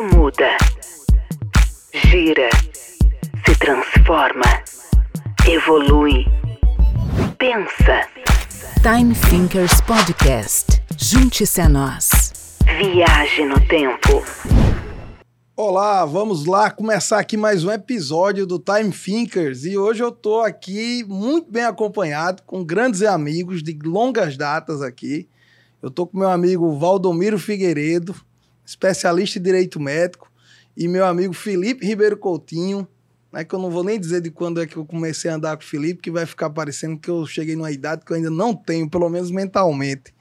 muda, gira, se transforma, evolui, pensa. Time Thinkers Podcast. Junte-se a nós. Viaje no tempo. Olá, vamos lá começar aqui mais um episódio do Time Thinkers e hoje eu tô aqui muito bem acompanhado com grandes amigos de longas datas aqui. Eu tô com meu amigo Valdomiro Figueiredo, especialista em direito médico, e meu amigo Felipe Ribeiro Coutinho, né, que eu não vou nem dizer de quando é que eu comecei a andar com o Felipe, que vai ficar parecendo que eu cheguei numa idade que eu ainda não tenho, pelo menos mentalmente.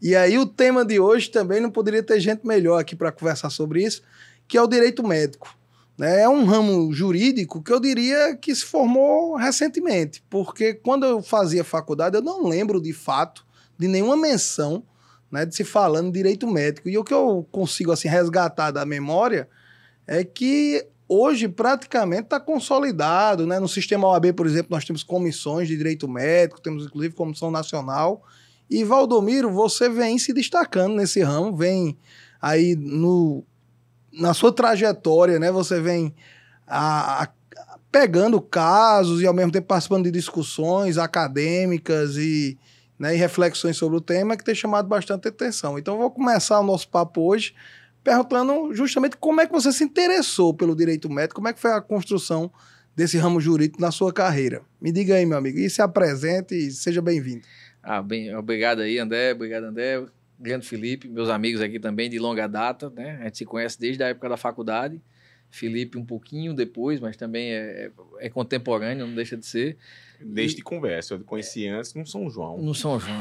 E aí o tema de hoje também não poderia ter gente melhor aqui para conversar sobre isso, que é o direito médico. Né? É um ramo jurídico que eu diria que se formou recentemente, porque quando eu fazia faculdade eu não lembro de fato de nenhuma menção né, de se falando direito médico. E o que eu consigo assim resgatar da memória é que hoje praticamente está consolidado, né? No sistema OAB, por exemplo, nós temos comissões de direito médico, temos inclusive comissão nacional. E Valdomiro, você vem se destacando nesse ramo, vem aí no, na sua trajetória, né? Você vem a, a, pegando casos e ao mesmo tempo participando de discussões acadêmicas e né, e reflexões sobre o tema que tem chamado bastante atenção. Então, vou começar o nosso papo hoje perguntando justamente como é que você se interessou pelo direito médico, como é que foi a construção desse ramo jurídico na sua carreira. Me diga aí, meu amigo, e se apresente e seja bem-vindo. Ah, bem, obrigado aí, André, obrigado, André, grande Felipe, meus amigos aqui também de longa data, né? A gente se conhece desde a época da faculdade. Felipe um pouquinho depois, mas também é, é, é contemporâneo, não deixa de ser. Desde e... conversa, eu conheci antes no São João. No São João.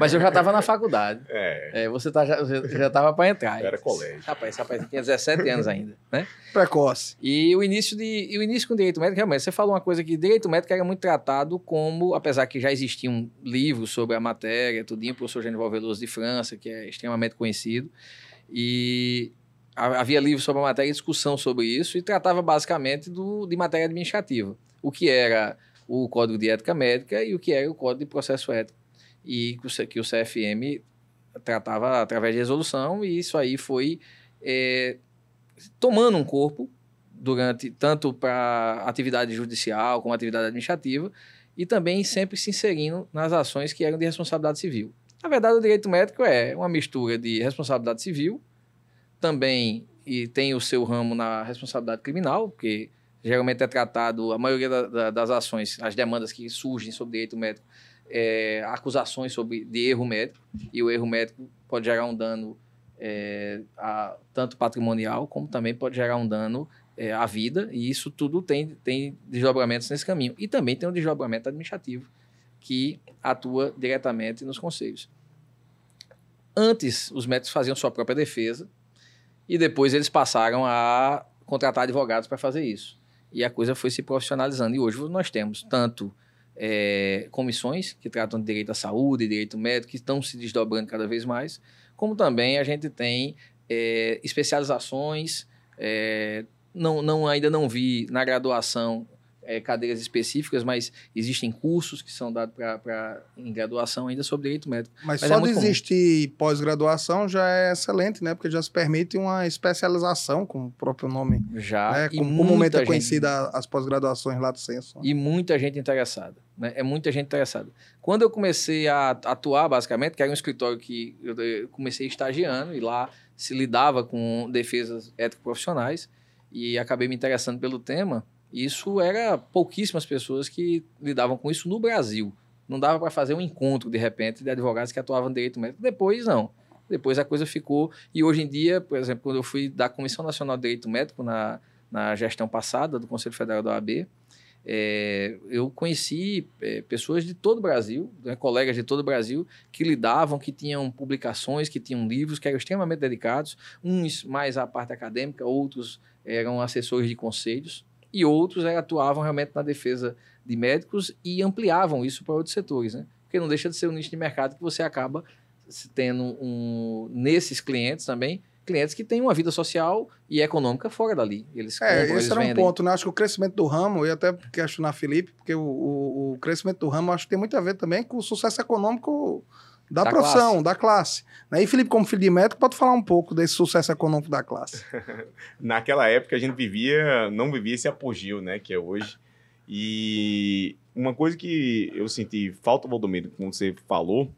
Mas eu já estava na faculdade. É. é você tá, já estava para entrar. era colégio. Rapaz, rapaz, tinha 17 anos ainda, né? Precoce. E o início, de, e o início com direito médico, realmente, você falou uma coisa que direito médico era muito tratado como, apesar que já existia um livro sobre a matéria, tudinho, o professor Genival Veloso de França, que é extremamente conhecido, e havia livros sobre a matéria e discussão sobre isso, e tratava basicamente do, de matéria administrativa. O que era o Código de Ética Médica e o que era o Código de Processo Ético. E que o CFM tratava através de resolução, e isso aí foi é, tomando um corpo durante tanto para atividade judicial como atividade administrativa e também sempre se inserindo nas ações que eram de responsabilidade civil. Na verdade, o direito médico é uma mistura de responsabilidade civil, também e tem o seu ramo na responsabilidade criminal, porque geralmente é tratado, a maioria da, da, das ações, as demandas que surgem sobre direito médico, é, acusações sobre de erro médico, e o erro médico pode gerar um dano é, a, tanto patrimonial, como também pode gerar um dano é, à vida, e isso tudo tem, tem desdobramentos nesse caminho. E também tem um desdobramento administrativo, que atua diretamente nos conselhos. Antes, os médicos faziam sua própria defesa, e depois eles passaram a contratar advogados para fazer isso e a coisa foi se profissionalizando. E hoje nós temos tanto é, comissões que tratam de direito à saúde, direito médico, que estão se desdobrando cada vez mais, como também a gente tem é, especializações. É, não, não, ainda não vi na graduação é, cadeiras específicas, mas existem cursos que são dados para em graduação ainda sobre direito médico. Mas, mas só é de existir pós-graduação já é excelente, né? Porque já se permite uma especialização, como o próprio nome. Já. Né? Como comumente é conhecida as pós-graduações lá do censo. E muita gente interessada. Né? É muita gente interessada. Quando eu comecei a atuar, basicamente, que era um escritório que eu comecei estagiando e lá se lidava com defesas ético-profissionais e acabei me interessando pelo tema isso era pouquíssimas pessoas que lidavam com isso no Brasil. Não dava para fazer um encontro, de repente, de advogados que atuavam direito médico. Depois, não. Depois a coisa ficou. E hoje em dia, por exemplo, quando eu fui da Comissão Nacional de Direito Médico na, na gestão passada do Conselho Federal da OAB, é, eu conheci é, pessoas de todo o Brasil, né, colegas de todo o Brasil, que lidavam, que tinham publicações, que tinham livros, que eram extremamente dedicados, uns mais à parte acadêmica, outros eram assessores de conselhos e outros é, atuavam realmente na defesa de médicos e ampliavam isso para outros setores, né? Porque não deixa de ser um nicho de mercado que você acaba tendo um, nesses clientes também, clientes que têm uma vida social e econômica fora dali. Eles é, compram, esse era um ponto, né? Acho que o crescimento do ramo, eu ia até questionar Felipe, porque o, o, o, crescimento do ramo acho que tem muito a ver também com o sucesso econômico da, Da profissão, classe. da classe. Né? E Felipe, como filho de médico, pode falar um pouco desse sucesso econômico da classe. Naquela época a gente vivia, não vivia esse apogeu, né, que é hoje. E uma coisa que eu senti falta, Valdomiro, como você falou,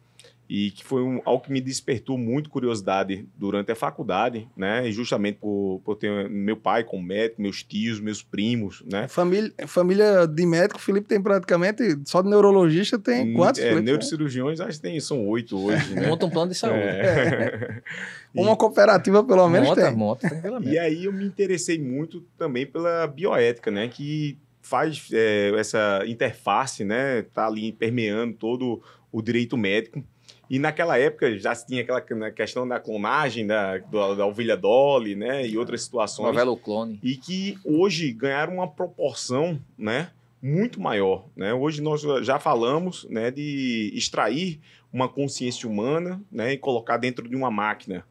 e que foi um, algo que me despertou muito curiosidade durante a faculdade, né, e justamente por, por ter meu pai como médico, meus tios, meus primos, né, Família, família de médico, Felipe tem praticamente, só de neurologista tem quantos? É, Felipe? neurocirurgiões, acho que tem, são oito hoje, né. Monta um plano de saúde. É. Uma cooperativa pelo menos monta, tem. monta, tranquilamente. E aí eu me interessei muito também pela bioética, né? Que faz é, essa interface, né? Tá ali permeando todo o direito médico. E naquela época já se tinha aquela questão da clonagem da, da, da ovelha Dolly, né? E outras situações. Novela O Clone. E que hoje ganharam uma proporção, né? Muito maior, né? Hoje nós já falamos, né? De extrair uma consciência humana, né? E colocar dentro de uma máquina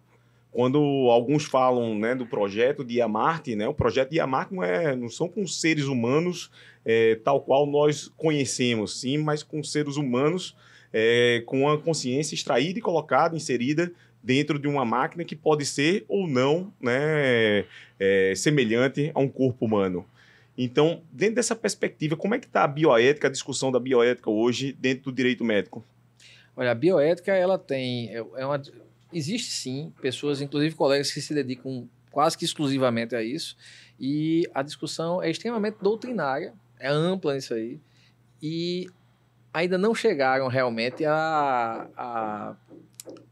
quando alguns falam né, do projeto de Yamarte, né, o projeto de Yamarte não, é, não são com seres humanos é, tal qual nós conhecemos, sim, mas com seres humanos é, com a consciência extraída e colocada, inserida dentro de uma máquina que pode ser ou não né, é, semelhante a um corpo humano. Então, dentro dessa perspectiva, como é que está a bioética, a discussão da bioética hoje dentro do direito médico? Olha, a bioética, ela tem. É é uma, existe sim pessoas, inclusive colegas, que se dedicam quase que exclusivamente a isso. E a discussão é extremamente doutrinária, é ampla nisso aí. E ainda não chegaram realmente a, a,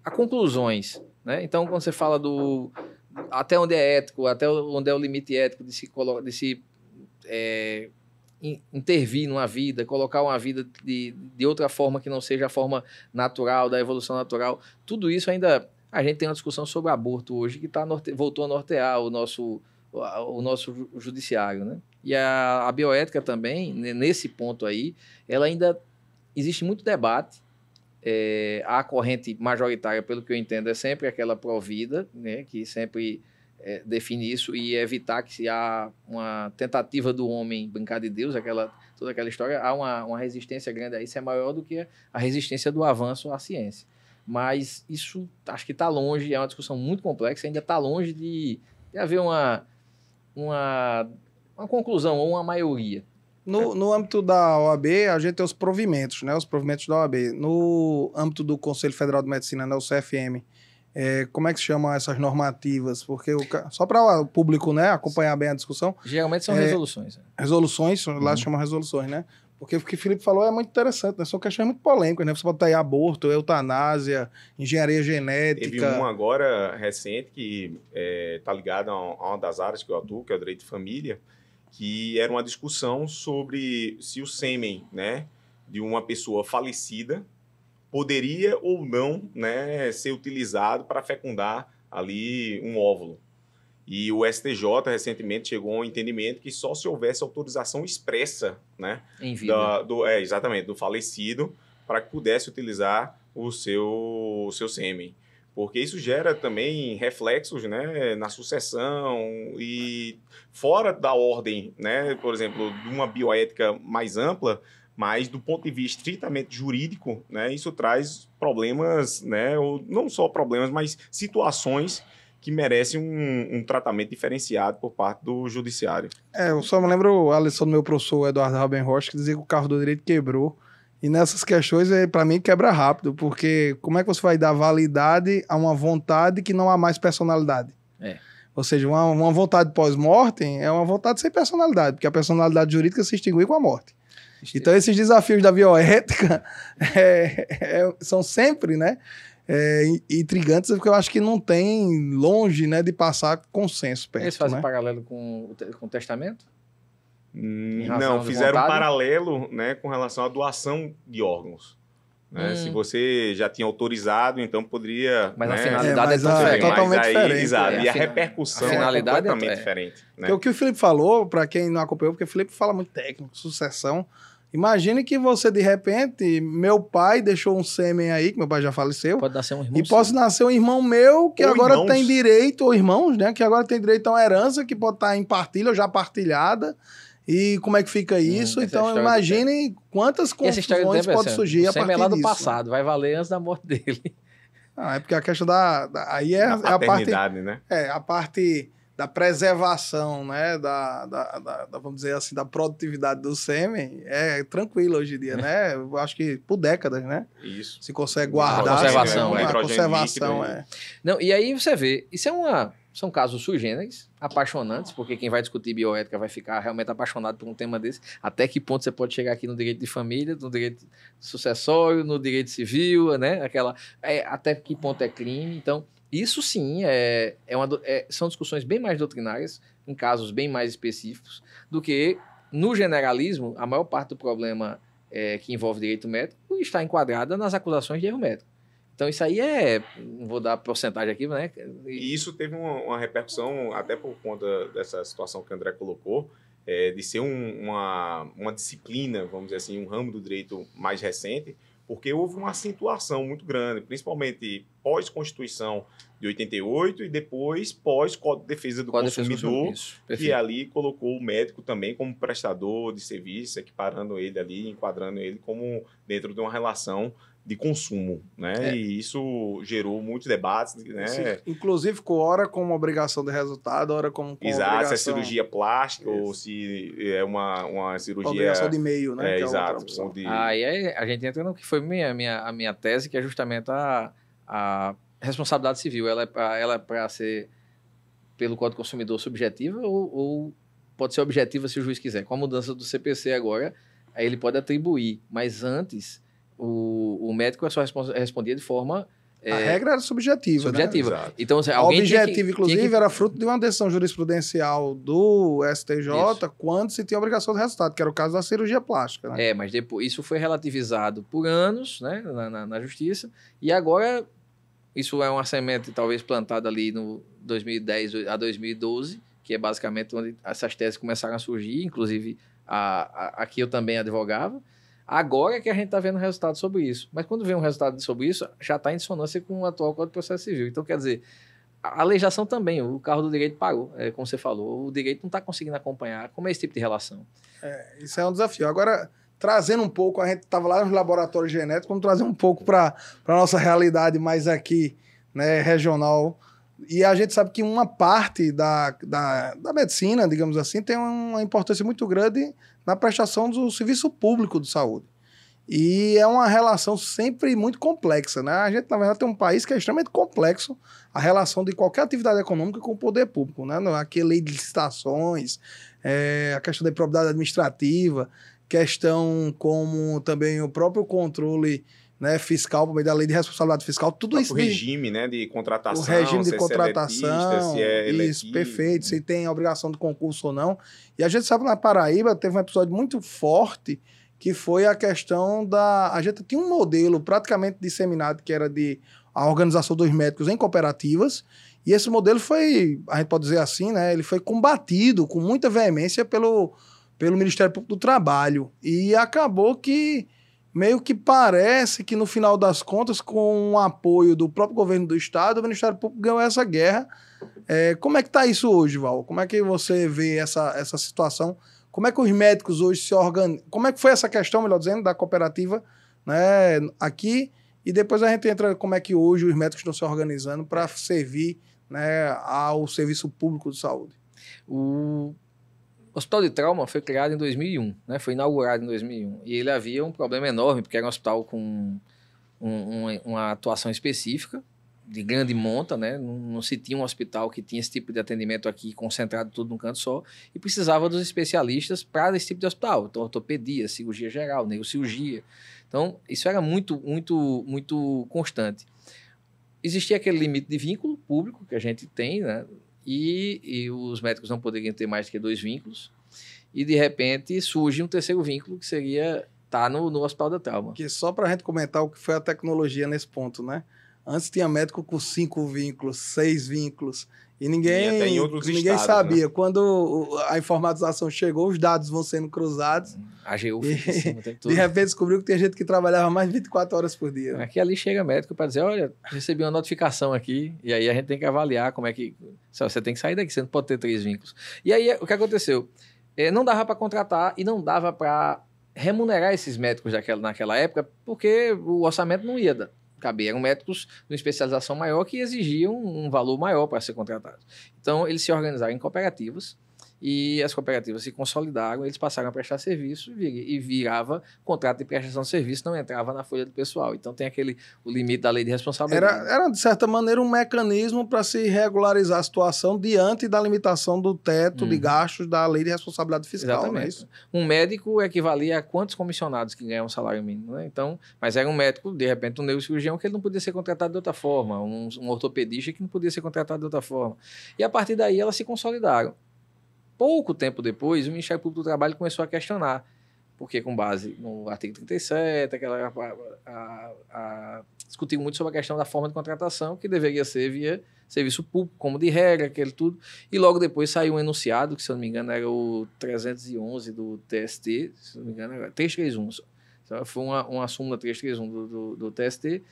a conclusões. Né? Então, quando você fala do. Até onde é ético, até onde é o limite ético de se, de se é, in- intervir numa vida, colocar uma vida de, de outra forma que não seja a forma natural, da evolução natural. Tudo isso ainda. A gente tem uma discussão sobre aborto hoje que tá norte- voltou a nortear o nosso, o, nosso ju- judiciário. Né? E a, a bioética também, ne- nesse ponto aí, ela ainda. Existe muito debate. É, a corrente majoritária, pelo que eu entendo, é sempre aquela provida, né, que sempre é, define isso e evitar que se há uma tentativa do homem brincar de Deus, aquela, toda aquela história, há uma, uma resistência grande a isso, é maior do que a resistência do avanço à ciência. Mas isso acho que está longe, é uma discussão muito complexa, ainda está longe de, de haver uma, uma, uma conclusão ou uma maioria. No, no âmbito da OAB, a gente tem os provimentos, né? Os provimentos da OAB. No âmbito do Conselho Federal de Medicina, né? o CFM, é, como é que se chamam essas normativas? Porque o só para o público né, acompanhar bem a discussão, Geralmente são É, resoluções. né? resoluções, lá Uhum. se chamam resoluções, né? Porque o que o Felipe falou é muito interessante, né? São questões muito polêmicas, né? Você pode ter aí aborto, eutanásia, engenharia Teve genética. um agora recente que está ligado a a uma das áreas que eu atuo, que é o direito de família, que era uma discussão sobre se o sêmen né, de uma pessoa falecida poderia ou não né, ser utilizado para fecundar ali um óvulo. E o STJ recentemente chegou a um entendimento que só se houvesse autorização expressa né, Em vida. da- do, é, exatamente, do falecido para que pudesse utilizar o seu, o seu sêmen. Porque isso gera também reflexos né, na sucessão e fora da ordem, né, por exemplo, de uma bioética mais ampla, mas do ponto de vista estritamente jurídico, né, isso traz problemas, né, ou não só problemas, mas situações que merecem um, um tratamento diferenciado por parte do judiciário. É, eu só me lembro a lição do meu professor Eduardo Raben Rocha, que dizia que o carro do direito quebrou. E nessas questões, é, para mim, quebra rápido, porque como é que você vai dar validade a uma vontade que não há mais personalidade? É. Ou seja, uma, uma vontade pós-mortem é uma vontade sem personalidade, porque a personalidade jurídica se extingue com a morte. Então, esses desafios da bioética é, é, são sempre, né? é, intrigantes, porque eu acho que não tem longe, né, de passar consenso perto, Eles fazem né? paralelo com, com o testamento? Hum, Não, fizeram um paralelo né, com relação à doação de órgãos. Né? Hum. Se você já tinha autorizado, então poderia. Mas a né, finalidade É, mas é, tão a- diferente. mas totalmente aí, diferente. Exato, É, e a a repercussão a finalidade é é- completamente é. diferente. Né? Porque o que o Felipe falou, para quem não acompanhou, porque o Felipe fala muito técnico, sucessão. Imagine que você, de repente, meu pai deixou um sêmen aí, que meu pai já faleceu, Pode nascer um irmão. e possa nascer um irmão meu que Ou agora irmãos. tem direito, ou irmãos, né? Que agora tem direito a uma herança que pode estar em partilha ou já partilhada. E como é que fica isso? essa é a então, imaginem quantas confusões é pode assim, surgir a SEMI partir é lá do disso. passado, vai valer antes da morte dele. Ah, é porque a questão da... da- aí é, Da é a parte... né? É, a parte da preservação, né, da, da, da- vamos dizer assim, da produtividade do sêmen é tranquilo hoje em dia, né? Eu acho que por décadas, né? Isso. Se consegue A guardar. conservação, né? é. a conservação, líquido, é. Não, e aí você vê, isso é uma. São casos sui generis, apaixonantes, porque quem vai discutir bioética vai ficar realmente apaixonado por um tema desse. Até que ponto você pode chegar aqui no direito de família, no direito sucessório, no direito civil, né? Aquela. é, até que ponto é crime. Então, isso sim é, é uma, é- são discussões bem mais doutrinárias, em casos bem mais específicos, do que no generalismo, a maior parte do problema é, que envolve direito médico está enquadrada nas acusações de erro médico. Então, isso aí é. Vou dar porcentagem aqui, né? E isso teve uma, uma repercussão, até por conta dessa situação que o André colocou, é, de ser um- uma, uma disciplina, vamos dizer assim, um ramo do direito mais recente, porque houve uma acentuação muito grande, principalmente pós-Constituição de 88 e depois pós-Código de Defesa do Código Defesa do Consumidor, Isso, que ali colocou o médico também como prestador de serviço, equiparando ele ali, enquadrando ele como dentro de uma relação de consumo, né? É. E isso gerou muitos debates, né? Se- Inclusive, com hora como obrigação de resultado, hora como com Exato, se é obrigação, cirurgia plástica ou Isso. se é uma, uma cirurgia. obrigação de meio, né? é, que é outra exato. opção. onde- Aí a gente entra no que foi minha, minha, a minha tese, que é justamente a, a responsabilidade civil. Ela é para ela é pra ser, pelo Código do Consumidor, subjetiva ou, ou pode ser objetiva se o juiz quiser. Com a mudança do CPC agora, aí ele pode atribuir, mas antes o, o médico só respons- respondia de forma A é, regra era subjetiva, né? subjetiva. Exato. Então, assim, A alguém tinha que- objetiva, inclusive, tinha que- era fruto de uma decisão jurisprudencial do STJ quando se tinha obrigação de resultado, que era o caso da cirurgia plástica. Né? É, mas depois isso foi relativizado por anos, né, na, na, na justiça, e agora isso é uma semente talvez plantada ali no 2010 a 2012, que é basicamente onde essas teses começaram a surgir, inclusive a, a, aqui eu também advogava. Agora é que a gente está vendo resultado sobre isso. Mas quando vem um resultado sobre isso, já está em dissonância com o atual Código de Processo Civil. Então, quer dizer, a legislação também, o carro do direito parou, é, como você falou, o direito não está conseguindo acompanhar. Como é esse tipo de relação? Isso é um desafio. Agora, trazendo um pouco, a gente estava lá nos laboratórios genéticos, vamos trazer um pouco para a nossa realidade mais aqui, né, regional. E a gente sabe que uma parte da, da, da medicina, digamos assim, tem uma importância muito grande na prestação do serviço público de saúde. E é uma relação sempre muito complexa, né? A gente, na verdade, tem um país que é extremamente complexo a relação de qualquer atividade econômica com o poder público, né? Aqui lei de licitações, é, a questão da improbidade administrativa, questão como também o próprio controle né, fiscal, por meio da lei de responsabilidade fiscal, tudo o isso... regime, né, de contratação, o regime de é contratação, é isso, perfeito, se tem obrigação de concurso ou não. E a gente sabe na Paraíba teve um episódio muito forte que foi a questão da. A gente tinha um modelo praticamente disseminado que era de a organização dos médicos em cooperativas. E esse modelo foi, a gente pode dizer assim, né? Ele foi combatido com muita veemência pelo, pelo Ministério Público do Trabalho. E acabou que meio que parece que no final das contas, com o apoio do próprio governo do estado, o Ministério Público ganhou essa guerra. É, como é que está isso hoje, Val? Como é que você vê essa, essa situação? Como é que os médicos hoje se organizam? Como é que foi essa questão, melhor dizendo, da cooperativa né, aqui? E depois a gente entra como é que hoje os médicos estão se organizando para servir né, ao serviço público de saúde. O Hospital de Trauma foi criado em 2001, né? Foi inaugurado em 2001. E ele havia um problema enorme, porque era um hospital com um- um- uma atuação específica, de grande monta, né? Não, não se tinha um hospital que tinha esse tipo de atendimento aqui, concentrado tudo num canto só, e precisava dos especialistas para esse tipo de hospital. Então, ortopedia, cirurgia geral, neurocirurgia. Então, isso era muito, muito, muito constante. Existia aquele limite de vínculo público que a gente tem, né? E, e os médicos não poderiam ter mais que dois vínculos. E de repente surge um terceiro vínculo que seria estar no, no hospital da trauma. Que só para a gente comentar o que foi a tecnologia nesse ponto, né? Antes tinha médico com cinco vínculos, seis vínculos. E ninguém, E ninguém estados, sabia. Quando o- a informatização chegou, os dados vão sendo cruzados. A AGU fica cima todo. De repente descobriu que tem gente que trabalhava mais de 24 horas por dia. Aqui ali chega médico para dizer, olha, recebi uma notificação aqui, e aí a gente tem que avaliar como é que... Você tem que sair daqui, você não pode ter três vínculos. E aí, o que aconteceu? eh, não dava para contratar e não dava para remunerar esses médicos daquela, naquela época, porque o orçamento não ia dar caber. Eram médicos de especialização maior que exigiam um valor maior para ser contratados. Então, eles se organizaram em cooperativas e as cooperativas se consolidaram, eles passaram a prestar serviço e virava contrato de prestação de serviço, não entrava na folha do pessoal. Então tem aquele o limite da lei de responsabilidade. Era, era de certa maneira, um mecanismo para se regularizar a situação diante da limitação do teto de gastos da lei de responsabilidade fiscal. Exatamente. É isso? Um médico equivalia a quantos comissionados que ganham um salário mínimo, né? Então, mas era um médico, de repente, um neurocirurgião que ele não podia ser contratado de outra forma, um, um ortopedista que não podia ser contratado de outra forma. E a partir daí elas se consolidaram. Pouco tempo depois, o Ministério Público do Trabalho começou a questionar, porque com base no artigo 37, aquela, a, a, a, discutiu muito sobre a questão da forma de contratação, que deveria ser via serviço público, como de regra, aquele tudo. E logo depois saiu um enunciado, que se eu não me engano era o 311 do TST, se não me engano era 331. Então, foi uma, uma súmula 331 do, do, do TST,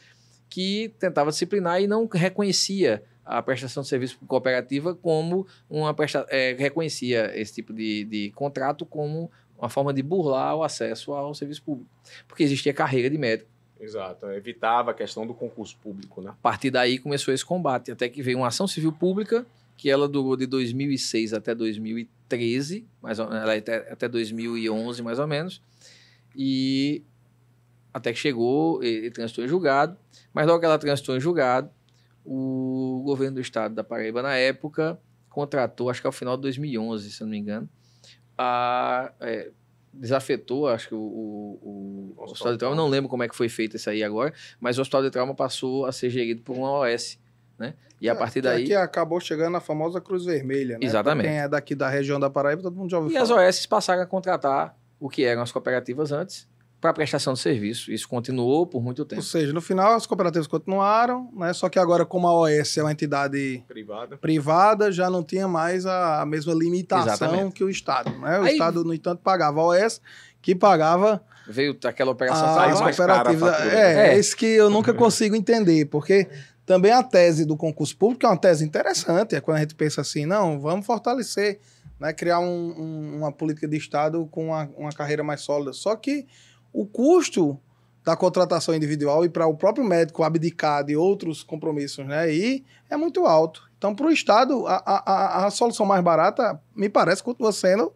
que tentava disciplinar e não reconhecia a prestação de serviço cooperativa como uma presta, é, reconhecia esse tipo de, de contrato como uma forma de burlar o acesso ao serviço público, porque existia carreira de médico. Exato, evitava a questão do concurso público, né? A partir daí começou esse combate, até que veio uma ação civil pública, que ela durou de 2006 até 2013, mais ou, ela até, até 2011 mais ou menos, e até que chegou e, e transitou em julgado, mas logo que ela transitou em julgado, o governo do estado da Paraíba, na época, contratou, acho que ao final de 2011, se eu não me engano, a, é, desafetou, acho que o, o, o Hospital de Trauma, não lembro como é que foi feito isso aí agora, mas o Hospital de Trauma passou a ser gerido por uma OS, né? E a É, partir que daí... Aqui acabou chegando a famosa Cruz Vermelha, né? Exatamente. Pra quem é daqui da região da Paraíba, todo mundo já ouviu E as falar. OS passaram a contratar o que eram as cooperativas antes para prestação de serviço. Isso continuou por muito Ou tempo. seja, no final as cooperativas continuaram, né? Só que agora, como a OS é uma entidade Privada. privada, já não tinha mais a, a mesma limitação Exatamente. que o Estado. Né? O Aí- Estado, no entanto, pagava a OS, que pagava Veio aquela operação a- saiu Fábio, mais cara a é, né? é isso que eu nunca consigo entender, porque também a tese do concurso público é uma tese interessante, é quando a gente pensa assim, não, vamos fortalecer, né, criar um- um- uma política de Estado com uma, uma carreira mais sólida. Só que o custo da contratação individual e para o próprio médico abdicar de outros compromissos, né, aí é muito alto. Então, para o Estado, a, a, a- solução mais barata, me parece, continua sendo,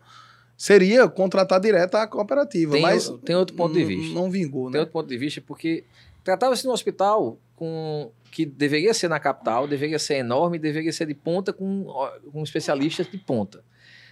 seria contratar direto a cooperativa. Tem, mas tem outro ponto de vista. Não vingou, Tem né? outro ponto de vista, porque tratava-se de um hospital com, que deveria ser na capital, deveria ser enorme, deveria ser de ponta com, com especialistas de ponta.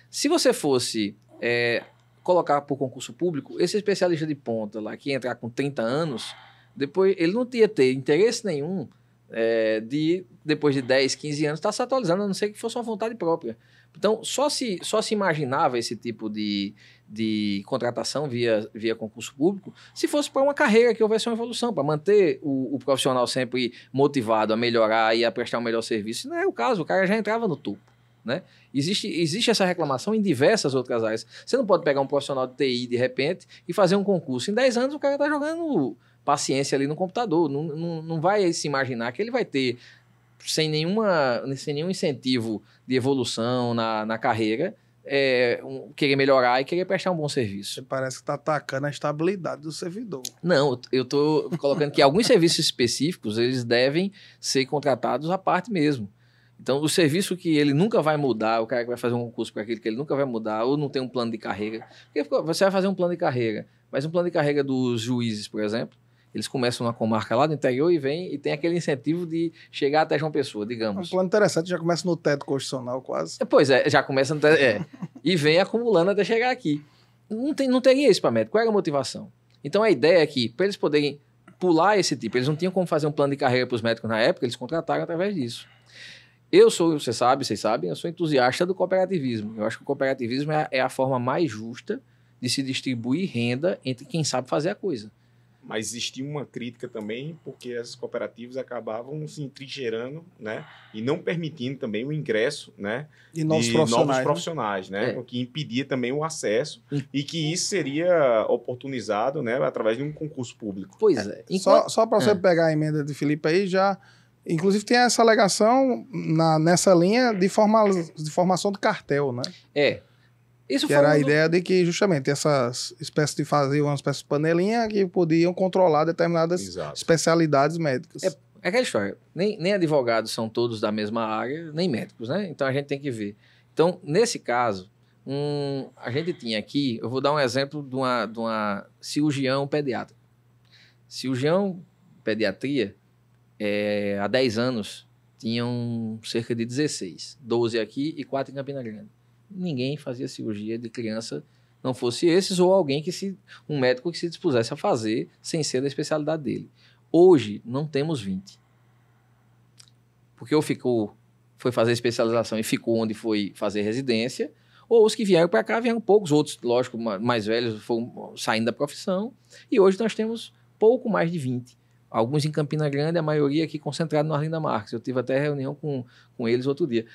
Se você fosse é, colocar por concurso público, esse especialista de ponta lá, que entrar com 30 anos, depois ele não ia ter interesse nenhum é, de, depois de 10, 15 anos, estar se atualizando, a não ser que fosse uma vontade própria. Então, só se, só se imaginava esse tipo de, de contratação via, via concurso público se fosse para uma carreira que houvesse uma evolução, para manter o, o profissional sempre motivado a melhorar e a prestar um melhor serviço. Não é o caso, o cara já entrava no topo. Né? Existe, existe essa reclamação em diversas outras áreas. Você não pode pegar um profissional de TI de repente e fazer um concurso. Em 10 anos o cara está jogando paciência ali no computador. Não, não, não vai se imaginar que ele vai ter, sem, nenhuma, sem nenhum incentivo de evolução na, na carreira, é, um- querer melhorar e querer prestar um bom serviço. Você parece que está atacando a estabilidade do servidor. Não, eu estou colocando que alguns serviços específicos eles devem ser contratados à parte mesmo. Então, o serviço que ele nunca vai mudar, o cara que vai fazer um concurso para aquele que ele nunca vai mudar, ou não tem um plano de carreira. Porque você vai fazer um plano de carreira, mas um plano de carreira dos juízes, por exemplo, eles começam na comarca lá do interior e vem e tem aquele incentivo de chegar até João Pessoa, É um digamos. plano interessante, já começa no teto constitucional quase. Pois é, já começa. no te- É, e vem acumulando até chegar aqui. Não, tem, não teria isso para médico. Qual era a motivação? Então a ideia é que, para eles poderem pular esse tipo, eles não tinham como fazer um plano de carreira para os médicos na época, eles contrataram através disso. Eu sou, você sabe, vocês sabem, eu sou entusiasta do cooperativismo. Eu acho que o cooperativismo é, a- é a forma mais justa de se distribuir renda entre quem sabe fazer a coisa. Mas existia uma crítica também, porque as cooperativas acabavam se entrincheirando, né? E não permitindo também o ingresso, né? E novos de profissionais. novos né? profissionais, né? É. O que impedia também o acesso e que isso seria oportunizado, né? Através de um concurso público. Pois é. Só, só para você É. pegar a emenda de Felipe aí, já. Inclusive tem essa alegação na, nessa linha de, forma, de formação de cartel, né? É. Isso Que era a do- ideia de que, justamente, essas espécies de fazer uma espécie de panelinha que podiam controlar determinadas Exato. especialidades médicas. É É aquela história. Nem, nem advogados são todos da mesma área, nem médicos, né? Então a gente tem que ver. Então, nesse caso, um, a gente tinha aqui, eu vou dar um exemplo de uma, de uma cirurgião pediatra. Cirurgião pediatria, é, há 10 anos, tinham cerca de 16. 12 aqui e 4 em Campina Grande. Ninguém fazia cirurgia de criança, não fosse esses, ou alguém que se. um médico que se dispusesse a fazer sem ser da especialidade dele. Hoje, não temos 20. Porque ou ficou, foi fazer especialização e ficou onde foi fazer residência, ou os que vieram para cá vieram poucos, outros, lógico, ma- mais velhos foram saindo da profissão, e hoje nós temos pouco mais de 20. Alguns em Campina Grande, a maioria aqui concentrado no Arlinda Marques. Eu tive até reunião com, com eles outro dia.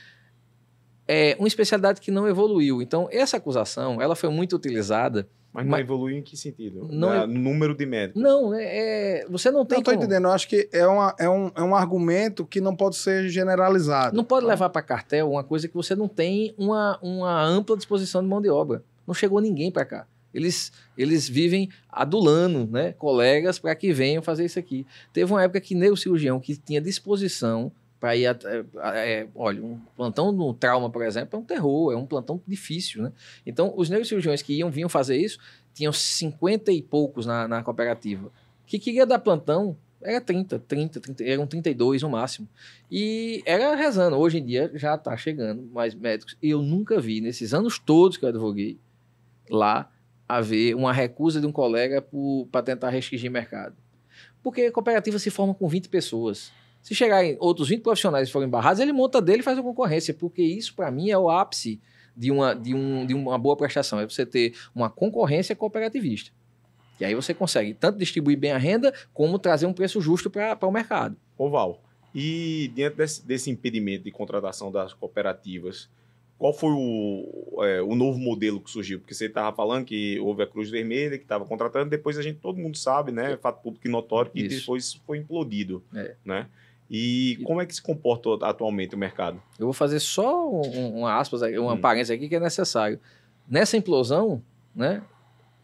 É uma especialidade que não evoluiu. Então, essa acusação, ela foi muito utilizada. Mas não Mas- evoluiu em que sentido? Não Na- é- No número de médicos. Não, é, é- você não tem Não como- entendendo. Eu acho que é, uma, é, um, é um argumento que não pode ser generalizado. Não pode levar para cartel uma coisa que você não tem uma, uma ampla disposição de mão de obra. Não chegou ninguém para cá. Eles, eles vivem adulando né, colegas para que venham fazer isso aqui. Teve uma época que neurocirurgião que tinha disposição para ir. at- é, é, olha, um plantão no trauma, por exemplo, é um terror, é um plantão difícil. Né? Então, os neurocirurgiões que iam, vinham fazer isso tinham 50 e poucos na, na cooperativa. Que queria dar plantão era 30, 30, 30, eram 32 no máximo. E era rezando. Hoje em dia já está chegando mais médicos. E eu nunca vi, nesses anos todos que eu advoguei, lá haver uma recusa de um colega para tentar restringir mercado. Porque a cooperativa se forma com 20 pessoas. Se chegarem outros 20 profissionais e forem barrados, ele monta dele e faz a concorrência. Porque isso, para mim, é o ápice de uma, de, um, de uma boa prestação. É você ter uma concorrência cooperativista. E aí você consegue tanto distribuir bem a renda, como trazer um preço justo para o mercado. Oval. E diante desse, desse impedimento de contratação das cooperativas, qual foi o, é, o novo modelo que surgiu? Porque você estava falando que houve a Cruz Vermelha que estava contratando, depois a gente, todo mundo sabe, né? Fato público e notório, que Isso. depois foi implodido. É. Né? E como é que se comporta atualmente o mercado? Eu vou fazer só um, uma aspas, uma Hum. parênteses aqui que é necessário. Nessa implosão, né,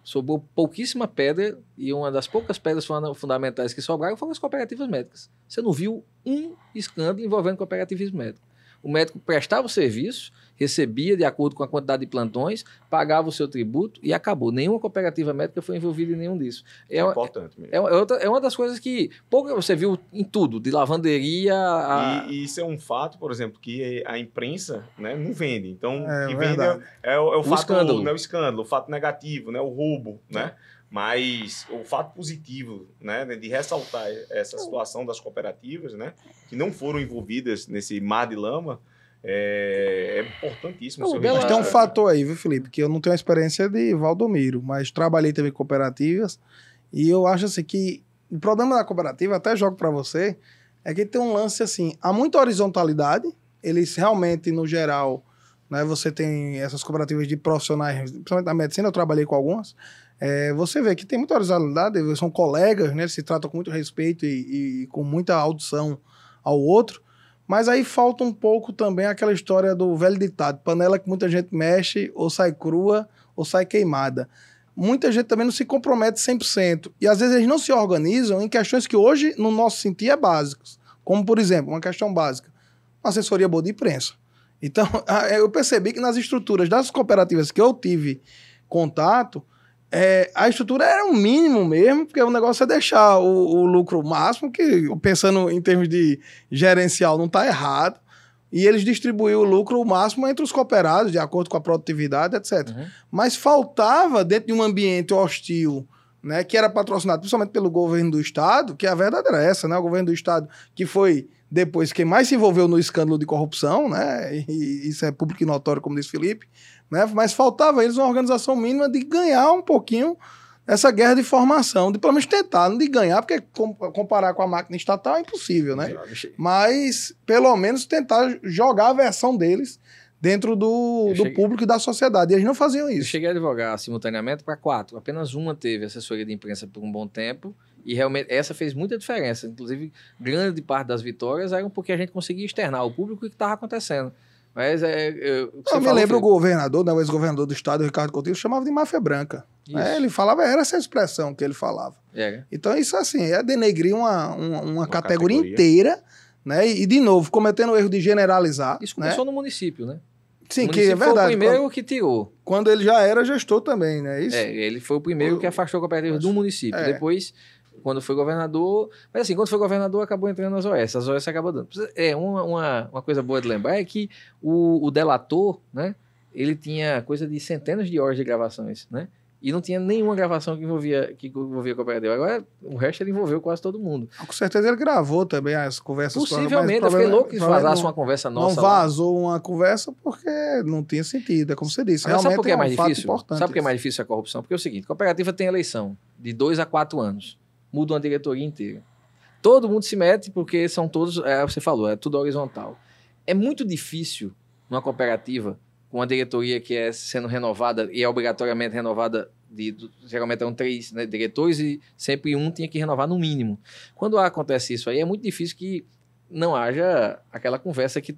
sobrou pouquíssima pedra e uma das poucas pedras funda- fundamentais que sobraram foram as cooperativas médicas. Você não viu um escândalo envolvendo cooperativismo médico. O médico prestava o serviço, recebia de acordo com a quantidade de plantões, pagava o seu tributo e acabou. Nenhuma cooperativa médica foi envolvida em nenhum disso. É, É, uma- importante mesmo. é, uma- é outra- é uma das coisas que pouco você viu em tudo, de lavanderia a... E, e isso é um fato, por exemplo, que a imprensa né, não vende. Então, É o que vende é, é o, é o O fato, escândalo. né, o escândalo, o fato negativo, né, o roubo, né? Mas o fato positivo, né, de ressaltar essa situação das cooperativas, né, que não foram envolvidas nesse mar de lama, é, é importantíssimo. Não, Mas tem um fator aí, viu, Felipe? Que eu não tenho a experiência de Valdomiro, mas trabalhei também em cooperativas e eu acho assim que o problema da cooperativa, até jogo para você, é que tem um lance assim, há muita horizontalidade, eles realmente, no geral, né, você tem essas cooperativas de profissionais, principalmente na medicina, eu trabalhei com algumas, é, você vê que tem muita horizontalidade, são colegas, né, se tratam com muito respeito e, e com muita audição ao outro, mas aí falta um pouco também aquela história do velho ditado: panela que muita gente mexe, ou sai crua, ou sai queimada. Muita gente também não se compromete 100%. E às vezes eles não se organizam em questões que hoje, no nosso sentir, é básicas. Como, por exemplo, uma questão básica: uma assessoria boa de imprensa. Então, eu percebi que nas estruturas das cooperativas que eu tive contato, é, a estrutura era o mínimo mesmo, porque o negócio é deixar o, o lucro máximo, que pensando em termos de gerencial não está errado, e eles distribuíram o lucro máximo entre os cooperados, de acordo com a produtividade, etc. Uhum. Mas faltava, dentro de um ambiente hostil, né, que era patrocinado principalmente pelo governo do Estado, que a verdade era essa, né, o governo do Estado, que foi depois quem mais se envolveu no escândalo de corrupção, né, e isso é público e notório, como diz Felipe, né, mas faltava eles uma organização mínima de ganhar um pouquinho essa guerra de formação, de pelo menos tentar, não de ganhar, porque com- comparar com a máquina estatal é impossível, né? Mas pelo menos tentar jogar a versão deles dentro do, Eu do público e da sociedade. E eles não faziam Eu isso. cheguei a advogar simultaneamente para quatro. Apenas uma teve assessoria de imprensa por um bom tempo. E realmente essa fez muita diferença. Inclusive, grande parte das vitórias eram porque a gente conseguia externar ao público o que estava acontecendo. Mas é. Eu, o que você Eu me lembro o governador, né, o ex-governador do estado, Ricardo Coutinho, chamava de máfia branca. Isso. É, ele falava, era essa a expressão que ele falava. Era. Então, isso assim, é denegrir uma, uma, uma categoria, categoria. inteira, né? E, de novo, cometendo o erro de generalizar. Isso né? começou no município, né? Sim, o que é verdade. Foi o primeiro Quando, que tirou. quando ele já era gestor também, né? Isso? É, ele foi o primeiro que afastou a cooperativa do município. É. Depois, quando foi governador. Mas assim, quando foi governador, acabou entrando nas OS. As OS acabou dando. É, uma, uma, uma coisa boa de lembrar é que o, o delator, né? Ele tinha coisa de centenas de horas de gravações, né? E não tinha nenhuma gravação que envolvia, que envolvia a cooperativa. Agora, o resto ele envolveu quase todo mundo. Com certeza ele gravou também as conversas com Possivelmente, eu fiquei louco que vazasse não- uma conversa Não nossa. lá. vazou uma conversa porque não tinha sentido, é como você disse. Agora, Realmente sabe por que é, um mais fato difícil? Sabe por que é mais difícil a corrupção? Porque é o seguinte: cooperativa tem eleição de dois a quatro anos, muda uma diretoria inteira. Todo mundo se mete porque são todos, é, você falou, é tudo horizontal. É muito difícil numa cooperativa com uma diretoria que é sendo renovada e é obrigatoriamente renovada. De, geralmente eram três né, diretores e sempre um tinha que renovar no mínimo. Quando acontece isso aí, é muito difícil que não haja aquela conversa que,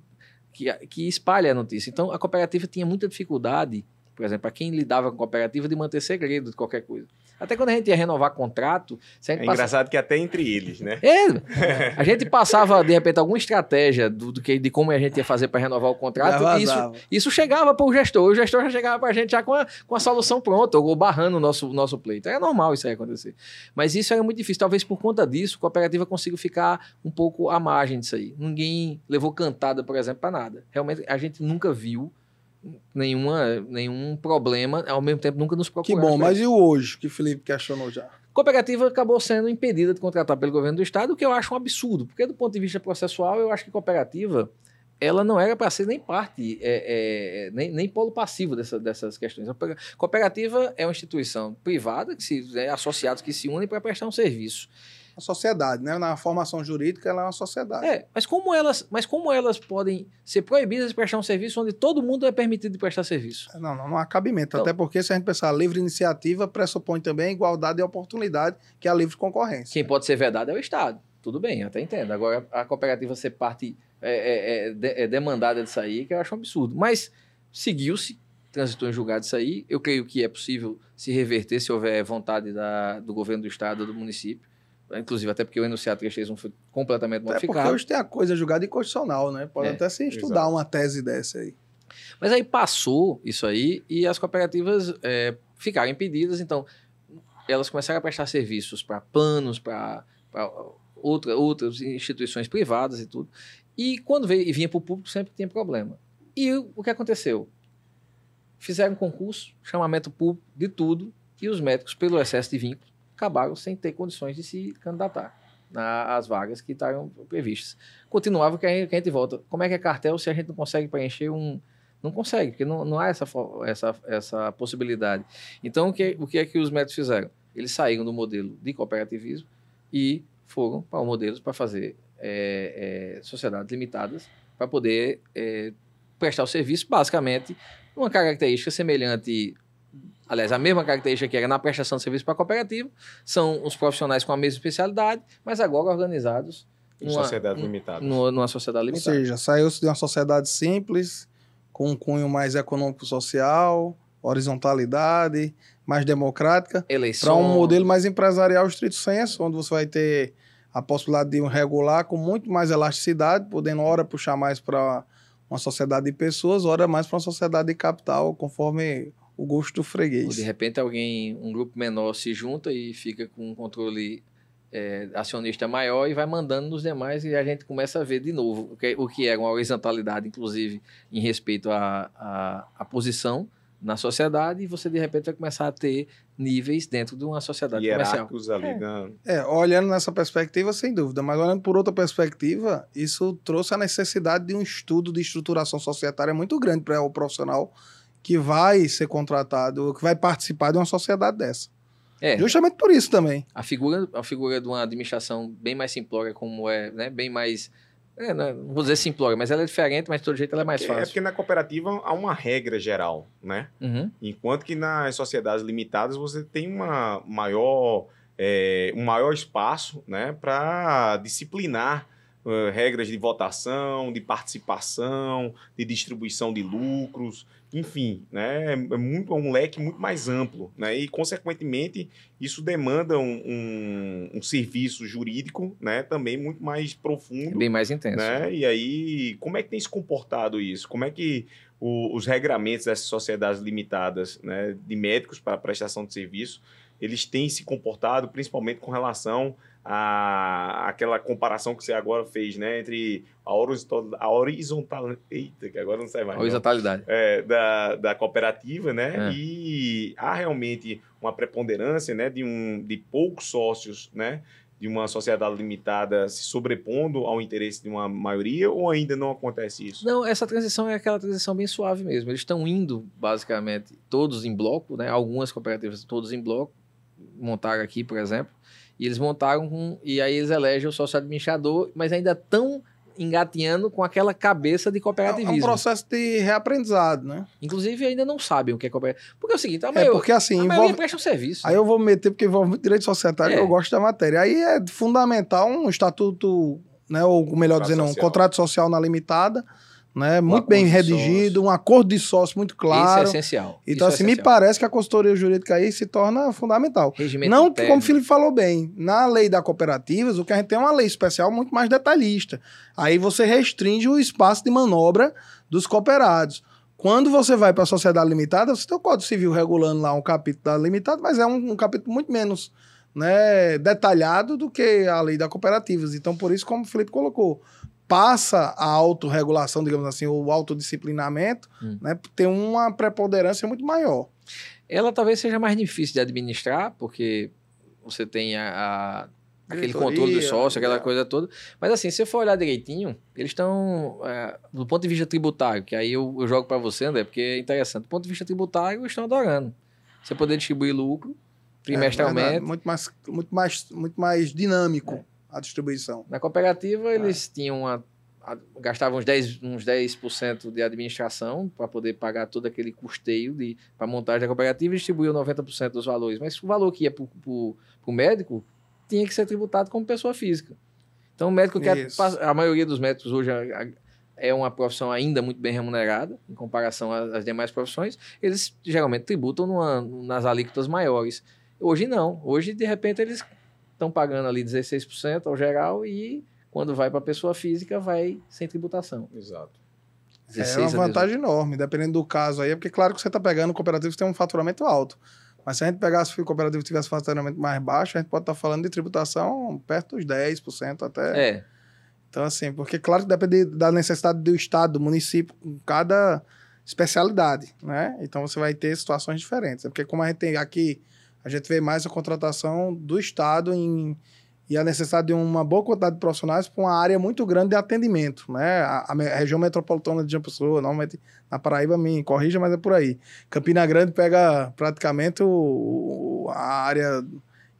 que, que espalhe a notícia. Então, a cooperativa tinha muita dificuldade, por exemplo, para quem lidava com cooperativa, de manter segredo de qualquer coisa. Até quando a gente ia renovar contrato, se a É passa- engraçado que até entre eles, né? É, a gente passava, de repente, alguma estratégia do, do que, de como a gente ia fazer para renovar o contrato. E Isso, isso chegava para o gestor. O gestor já chegava para a gente já com a, com a solução pronta, ou barrando o nosso, nosso pleito. É normal isso aí acontecer. Mas isso era muito difícil. Talvez por conta disso, a cooperativa consiga ficar um pouco à margem disso aí. Ninguém levou cantada, por exemplo, para nada. Realmente, a gente nunca viu nenhuma, nenhum problema, ao mesmo tempo nunca nos Que procurou. bom, mas e o hoje que o Felipe questionou já? cooperativa acabou sendo impedida de contratar pelo governo do estado, o que eu acho um absurdo, porque do ponto de vista processual, eu acho que cooperativa ela não era para ser nem parte, é, é, nem, nem polo passivo dessa- dessas questões. A cooperativa é uma instituição privada, que se, é, associados que se unem para prestar um serviço. A sociedade, né? Na formação jurídica, ela é uma sociedade. É, mas como elas, mas como elas podem ser proibidas de prestar um serviço onde todo mundo é permitido de prestar serviço? Não, não, não há cabimento. Então- Até porque, se a gente pensar livre iniciativa, pressupõe também igualdade e oportunidade, que é a livre concorrência. Quem pode ser vedado é o Estado. Tudo bem, até entendo. Agora, a cooperativa ser parte é, é, é, é demandada disso aí, que eu acho um absurdo. Mas seguiu-se, transitou em julgado isso aí. Eu creio que é possível se reverter se houver vontade da, do governo do Estado ou do município. Inclusive, até porque o enunciado 331 foi completamente Até porque modificado. hoje tem a coisa julgada inconstitucional, né? Pode É, até se estudar exato. uma tese dessa aí. Mas aí passou isso aí e as cooperativas é, ficaram impedidas, então elas começaram a prestar serviços para planos, para outra, outras instituições privadas e tudo. E quando veio, e vinha para o público, sempre tinha problema. E o, que aconteceu? Fizeram um concurso, chamamento público de tudo, e os médicos, pelo excesso de vínculo, acabaram sem ter condições de se candidatar às vagas que estavam previstas. Continuava que a gente, volta. Como é que é cartel se a gente não consegue preencher um. Não consegue, porque não, não há essa, essa, essa possibilidade. Então, o que, o que é que os médicos fizeram? Eles saíram do modelo de cooperativismo e foram para o modelo para fazer é, é, sociedades limitadas para poder é, prestar o serviço, basicamente, uma característica semelhante, aliás, a mesma característica que era na prestação de serviço para a cooperativa, são os profissionais com a mesma especialidade, mas agora organizados Em numa- sociedade limitada. numa, numa sociedade Ou limitada. seja, saiu-se de uma sociedade simples, com um cunho mais econômico-social, horizontalidade, mais democrática, para um modelo mais empresarial estrito senso, onde você vai ter a possibilidade de um regular com muito mais elasticidade, podendo ora puxar mais para uma sociedade de pessoas, ora mais para uma sociedade de capital, conforme o gosto do Ou freguês. de repente alguém, um grupo menor se junta e fica com um controle é, acionista maior e vai mandando nos demais e a gente começa a ver de novo o que, o que é uma horizontalidade, inclusive, em respeito à, posição na sociedade e você de repente vai começar a ter níveis dentro de uma sociedade comercial. Hierárquicos ali na, É, olhando nessa perspectiva, sem dúvida, mas olhando por outra perspectiva, isso trouxe a necessidade de um estudo de estruturação societária muito grande para o profissional que vai ser contratado, que vai participar de uma sociedade dessa. É, Justamente por isso também. a figura, a figura de uma administração bem mais simplória, como é, né, bem mais. é, né, não vou dizer simplória, mas ela é diferente, mas de todo jeito ela é mais é fácil. porque na cooperativa há uma regra geral, né? Uhum. Enquanto que nas sociedades limitadas você tem uma maior, é, um maior espaço né, para disciplinar uh, regras de votação, de participação, de distribuição de lucros, enfim, né, é muito, é um leque muito mais amplo, né, e consequentemente isso demanda um, um, um serviço jurídico, né, também muito mais profundo, bem mais intenso, né, e aí como é que tem se comportado isso? Como é que o, os regramentos dessas sociedades limitadas, né, de médicos para prestação de serviço, eles têm se comportado principalmente com relação a, aquela comparação que você agora fez, né, entre a horizontal, a horizontal eita, que agora não sai mais. Horizontalidade. É, da, da cooperativa, né, É. e há realmente uma preponderância, né, de, um, de poucos sócios, né, de uma sociedade limitada se sobrepondo ao interesse de uma maioria, ou ainda não acontece isso? Não, essa transição é aquela transição bem suave mesmo. Eles estão indo, basicamente, todos em bloco, né? Algumas cooperativas todos em bloco, montaram aqui, por exemplo, e eles montaram com, e aí eles elegem o sócio administrador, mas ainda estão engatinhando com aquela cabeça de É cooperativismo. um processo de reaprendizado, né? Inclusive, ainda não sabem o que é cooperativismo. Porque é o seguinte, a É maioria, porque assim, a maioria envolve, presta um serviço. Aí eu vou me meter porque envolve muito direito societário, É. eu gosto da matéria. Aí é fundamental um estatuto, né, ou melhor Contrato dizendo, um social. contrato social na limitada, né, muito bem redigido, um acordo de sócio muito claro. Isso é essencial. então, Isso é assim, me essencial. parece que a consultoria jurídica aí se torna fundamental. Regimento Não interno. como o Felipe falou bem, na lei da cooperativas, o que a gente tem é uma lei especial muito mais detalhista. Aí você restringe o espaço de manobra dos cooperados. Quando você vai para a sociedade limitada, você tem o Código Civil regulando lá um capítulo da limitada, mas é um, um capítulo muito menos né, detalhado do que a lei da cooperativas. Então, por isso, como o Felipe colocou, passa a autorregulação, digamos assim, o autodisciplinamento, Hum. né, tem uma preponderância muito maior. Ela talvez seja mais difícil de administrar, porque você tem a, a- aquele controle do sócio, aquela é. coisa toda. Mas assim, se você for olhar direitinho, eles estão, é, do ponto de vista tributário, que aí eu, eu jogo para você, André, porque é interessante. Do ponto de vista tributário, eles estão adorando. Você poder distribuir lucro É, trimestralmente. muito, mais, muito, mais, muito mais dinâmico a distribuição. Na cooperativa, eles tinham uma, a- gastavam uns 10%, uns 10 de administração para poder pagar todo aquele custeio para montagem da cooperativa e distribuíam 90% dos valores. Mas o valor que ia para o médico tinha que ser tributado como pessoa física. Então, o médico quer. A maioria dos médicos hoje a- a- é uma profissão ainda muito bem remunerada, em comparação às às demais profissões. Eles geralmente tributam numa- nas alíquotas maiores. Hoje não. Hoje, de repente, eles estão pagando ali 16% ao geral e quando vai para a pessoa física, vai sem tributação. Exato. É 16 uma a 18. vantagem enorme, dependendo do caso aí, é porque claro que você está pegando cooperativas que tem um faturamento alto. Mas se a gente pegasse o cooperativo que tivesse faturamento mais baixo, a gente pode estar falando de tributação perto dos 10% até. É, Então, assim, porque claro que depende da necessidade do estado, do município, com cada especialidade, né? Então você vai ter situações diferentes. É porque como a gente tem aqui, a gente vê mais a contratação do estado em, e a necessidade de uma boa quantidade de profissionais para uma área muito grande de atendimento, né? A, a região metropolitana de João Pessoa, normalmente na Paraíba me corrija, mas é por aí. Campina Grande pega praticamente o- o- a área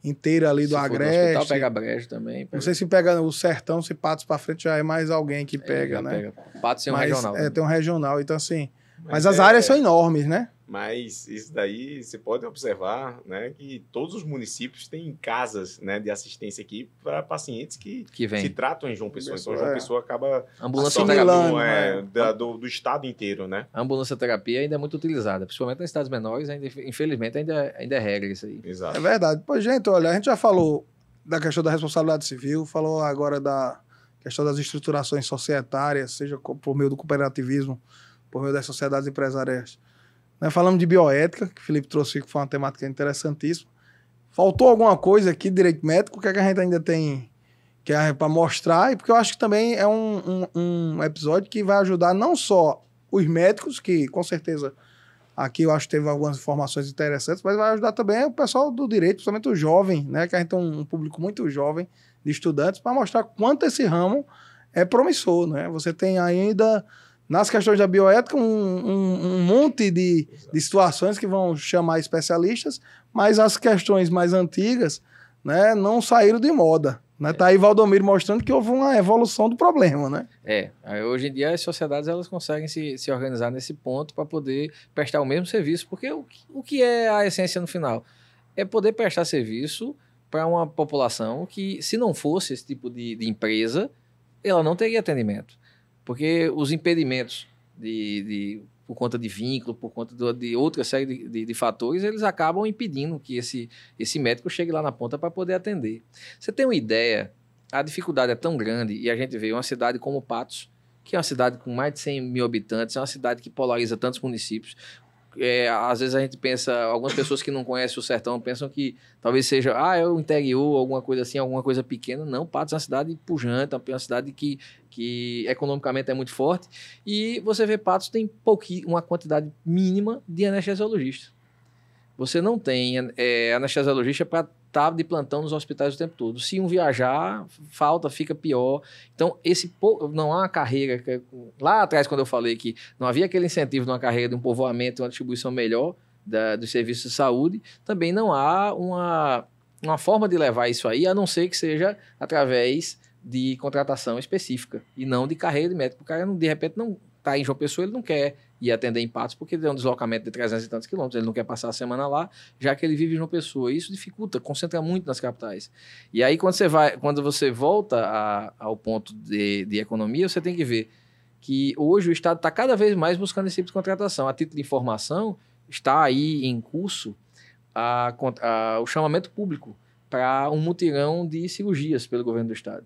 inteira ali se do Agreste. hospital, pega brejo também. Pega, Não sei se pega o sertão, se patos para frente já é mais alguém que é, pega, já né? Pega. Pato ser um mas, regional. É, né? tem um regional, então assim. Mas, as é- áreas são enormes, né? Mas isso daí você pode observar, né, que todos os municípios têm casas, né, de assistência aqui para pacientes que Que se tratam em João Pessoa. Então É. João Pessoa acaba Ambulância terapia. é, da- do, do estado inteiro, né? A ambulância terapia ainda é muito utilizada, principalmente nas cidades menores, ainda, infelizmente ainda, ainda é regra isso aí. Exato. É verdade. Pois, gente, olha, a gente já falou da questão da responsabilidade civil, falou agora da questão das estruturações societárias, seja por meio do cooperativismo, por meio das sociedades empresariais. Né? Falamos de bioética, que o Felipe trouxe, que foi uma temática interessantíssima. Faltou alguma coisa aqui, direito médico, que, é que a gente ainda tem que é para mostrar, e porque eu acho que também é um, um, um episódio que vai ajudar não só os médicos, que com certeza aqui eu acho que teve algumas informações interessantes, mas vai ajudar também o pessoal do direito, principalmente o jovem, né? Que a gente tem um público muito jovem de estudantes, para mostrar quanto esse ramo é promissor, né? Você tem ainda, nas questões da bioética, um, um- um monte de, de situações que vão chamar especialistas, mas as questões mais antigas né, não saíram de moda. Né? Tá aí Valdomiro mostrando que houve uma evolução do problema, né? É, hoje em dia as sociedades elas conseguem se, se organizar nesse ponto para poder prestar o mesmo serviço, porque o, o que é a essência no final? É poder prestar serviço para uma população que, se não fosse esse tipo de, de empresa, ela não teria atendimento. Porque os impedimentos de, de por conta de vínculo, por conta do, de outra série de, de, de, fatores, eles acabam impedindo que esse, esse médico chegue lá na ponta para poder atender. Você tem uma ideia, a dificuldade é tão grande, e a gente vê uma cidade como Patos, que é uma cidade com mais de 100 mil habitantes, é uma cidade que polariza tantos municípios, é, às vezes a gente pensa, algumas pessoas que não conhecem o sertão pensam que talvez seja, ah, é o interior, alguma coisa assim, alguma coisa pequena. Não, Patos é uma cidade pujante, é uma cidade que, que economicamente é muito forte. E você vê Patos tem uma quantidade mínima de anestesiologistas. Você não tem é, anestesiologista para tá de plantão nos hospitais o tempo todo. Se um viajar, falta, fica pior. Então, esse não há uma carreira. Lá atrás, quando eu falei que não havia aquele incentivo de uma carreira de um povoamento, uma distribuição melhor da, dos serviços de saúde, também não há uma, uma forma de levar isso aí, a não ser que seja através de contratação específica e não de carreira de médico. O cara, de repente, não está em João Pessoa, ele não quer ir atender em Patos porque tem um deslocamento de 300 e tantos quilômetros, ele não quer passar a semana lá, já que ele vive em João Pessoa. Isso dificulta, concentra muito nas capitais. E aí, quando você, vai, quando você volta a, ao ponto de, de economia, você tem que ver que hoje o Estado está cada vez mais buscando esse tipo de contratação. A título de informação, está aí em curso a, a, o chamamento público para um mutirão de cirurgias pelo governo do Estado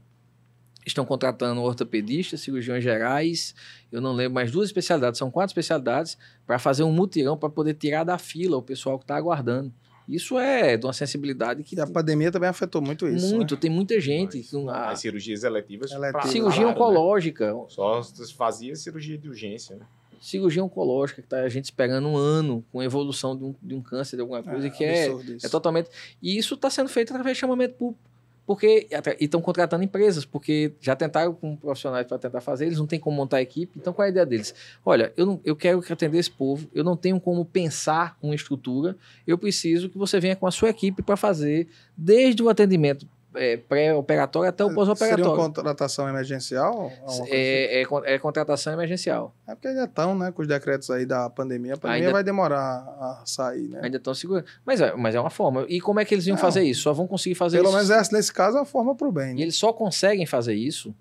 estão contratando ortopedistas, cirurgiões gerais, eu não lembro, mais duas especialidades, são quatro especialidades, para fazer um mutirão para poder tirar da fila o pessoal que está aguardando. Isso é de uma sensibilidade que. E a pandemia também afetou muito isso. Muito, né? tem muita gente. Mas, a... As cirurgias eletivas. Eletiva. Cirurgia claro, oncológica. Né? Só fazia cirurgia de urgência, né? Cirurgia oncológica, que tá a gente esperando um ano com a evolução de um, de um câncer, de alguma coisa, é, que é, é totalmente. E isso está sendo feito através de chamamento público. Porque estão contratando empresas, porque já tentaram com profissionais para tentar fazer, eles não têm como montar a equipe. Então, qual é a ideia deles? Olha, eu, não, eu quero atender esse povo, eu não tenho como pensar uma estrutura, eu preciso que você venha com a sua equipe para fazer desde o atendimento é, pré-operatório até o pós-operatório. Seria contratação emergencial? É, assim? é, é, contratação emergencial. É porque ainda estão, né, com os decretos aí da pandemia. A pandemia ainda, vai demorar a sair, né? Ainda estão segurando. Mas é, mas é uma forma. E como é que eles iam Não, fazer isso? Só vão conseguir fazer pelo isso. Pelo menos nesse caso é uma forma para o bem. Né? E eles só conseguem fazer isso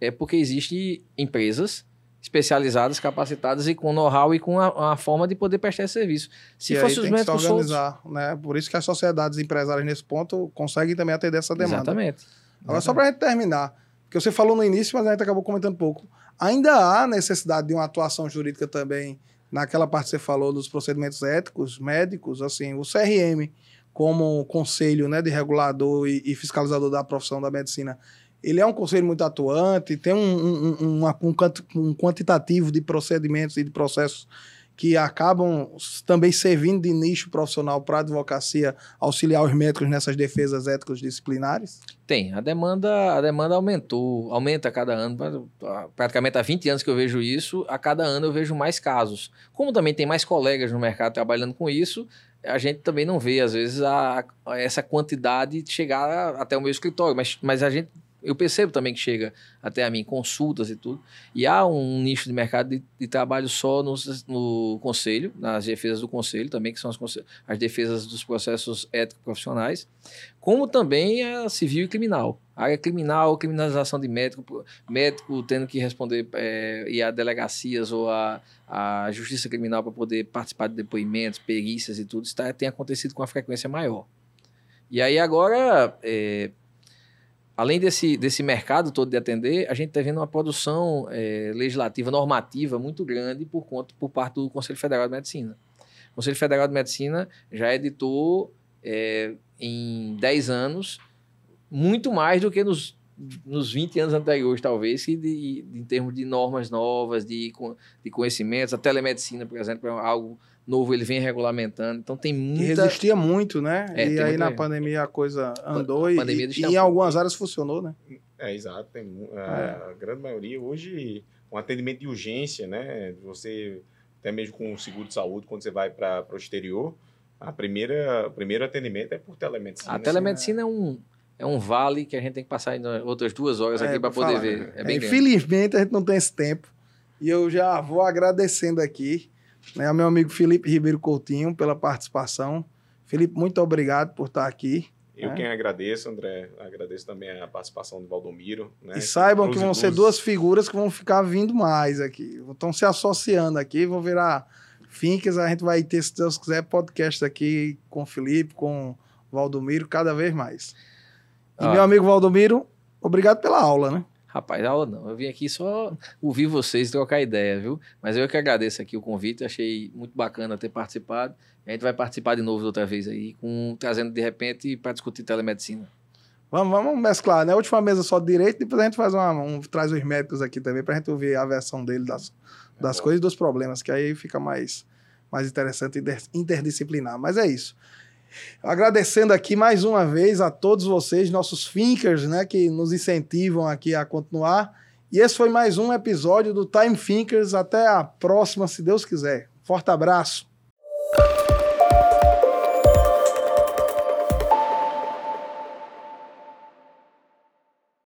é porque existem empresas especializadas, capacitadas e com know-how e com a, a, forma de poder prestar esse serviço. Se e fosse os médicos se organizar, soltos... né? Por isso que as sociedades empresárias nesse ponto conseguem também atender essa demanda. Exatamente. Agora, só para a gente terminar, porque você falou no início, mas a gente acabou comentando um pouco. Ainda há necessidade de uma atuação jurídica também naquela parte que você falou dos procedimentos éticos, médicos, assim, o CRM como conselho né, de regulador e, e fiscalizador da profissão da medicina, ele é um conselho muito atuante, tem um, um, um, um, quantitativo de procedimentos e de processos que acabam também servindo de nicho profissional para a advocacia auxiliar os médicos nessas defesas éticas disciplinares? Tem. A demanda, a demanda aumentou, aumenta a cada ano. Praticamente há 20 anos que eu vejo isso, a cada ano eu vejo mais casos. Como também tem mais colegas no mercado trabalhando com isso, a gente também não vê, às vezes, a, a essa quantidade chegar até o meu escritório, mas, mas a gente eu percebo também que chega até a mim consultas e tudo. E há um nicho de mercado de, de trabalho só no, no conselho, nas defesas do conselho também, que são as, as defesas dos processos éticos profissionais, como também a civil e criminal. A área criminal, criminalização de médico, médico tendo que responder é, e a delegacias ou a, a justiça criminal para poder participar de depoimentos, perícias e tudo, isso tá, tem acontecido com uma frequência maior. E aí agora, é, além desse, desse mercado todo de atender, a gente está vendo uma produção é, legislativa, normativa muito grande por, conta, por parte do Conselho Federal de Medicina. O Conselho Federal de Medicina já editou é, em 10 anos muito mais do que nos, nos 20 anos anteriores, talvez, que de, de, em termos de normas novas, de, de conhecimentos. A telemedicina, por exemplo, é algo novo, ele vem regulamentando. Então tem muita... Que resistia muito, né? É, e aí na pandemia a coisa andou a e, e, em algumas áreas funcionou, né? É, exato. Tem, a, é. a grande maioria hoje, um atendimento de urgência, né? Você, até mesmo com o seguro de saúde, quando você vai para o exterior, a primeira, o primeiro atendimento é por telemedicina. A telemedicina assim, é um é um vale que a gente tem que passar outras duas horas é, aqui para poder falar, ver. Né? É bem Infelizmente a gente não tem esse tempo. E eu já vou agradecendo aqui né, ao meu amigo Felipe Ribeiro Coutinho pela participação. Felipe, muito obrigado por estar aqui. Eu É. quem agradeço, André, agradeço também a participação do Valdomiro. Né, E saibam que vão ser duas figuras que vão ficar vindo mais aqui. Estão se associando aqui, vão virar Fincas. A gente vai ter, se Deus quiser, podcast aqui com o Felipe, com o Valdomiro, cada vez mais. E Ah. meu amigo Valdomiro, obrigado pela aula, né? Rapaz, aula não. Eu vim aqui só ouvir vocês e trocar ideia, viu? Mas eu que agradeço aqui o convite, achei muito bacana ter participado. A gente vai participar de novo outra vez aí, com, trazendo de repente para discutir telemedicina. Vamos, vamos mesclar, né? A última mesa só de direito, depois a gente faz uma, um, traz os médicos aqui também pra gente ouvir a versão dele das, das bom. coisas e dos problemas, que aí fica mais, mais interessante e inter- interdisciplinar. Mas é isso. Agradecendo aqui mais uma vez a todos vocês, nossos thinkers, né, que nos incentivam aqui a continuar. E esse foi mais um episódio do Time Thinkers. Até a próxima, se Deus quiser. Forte abraço.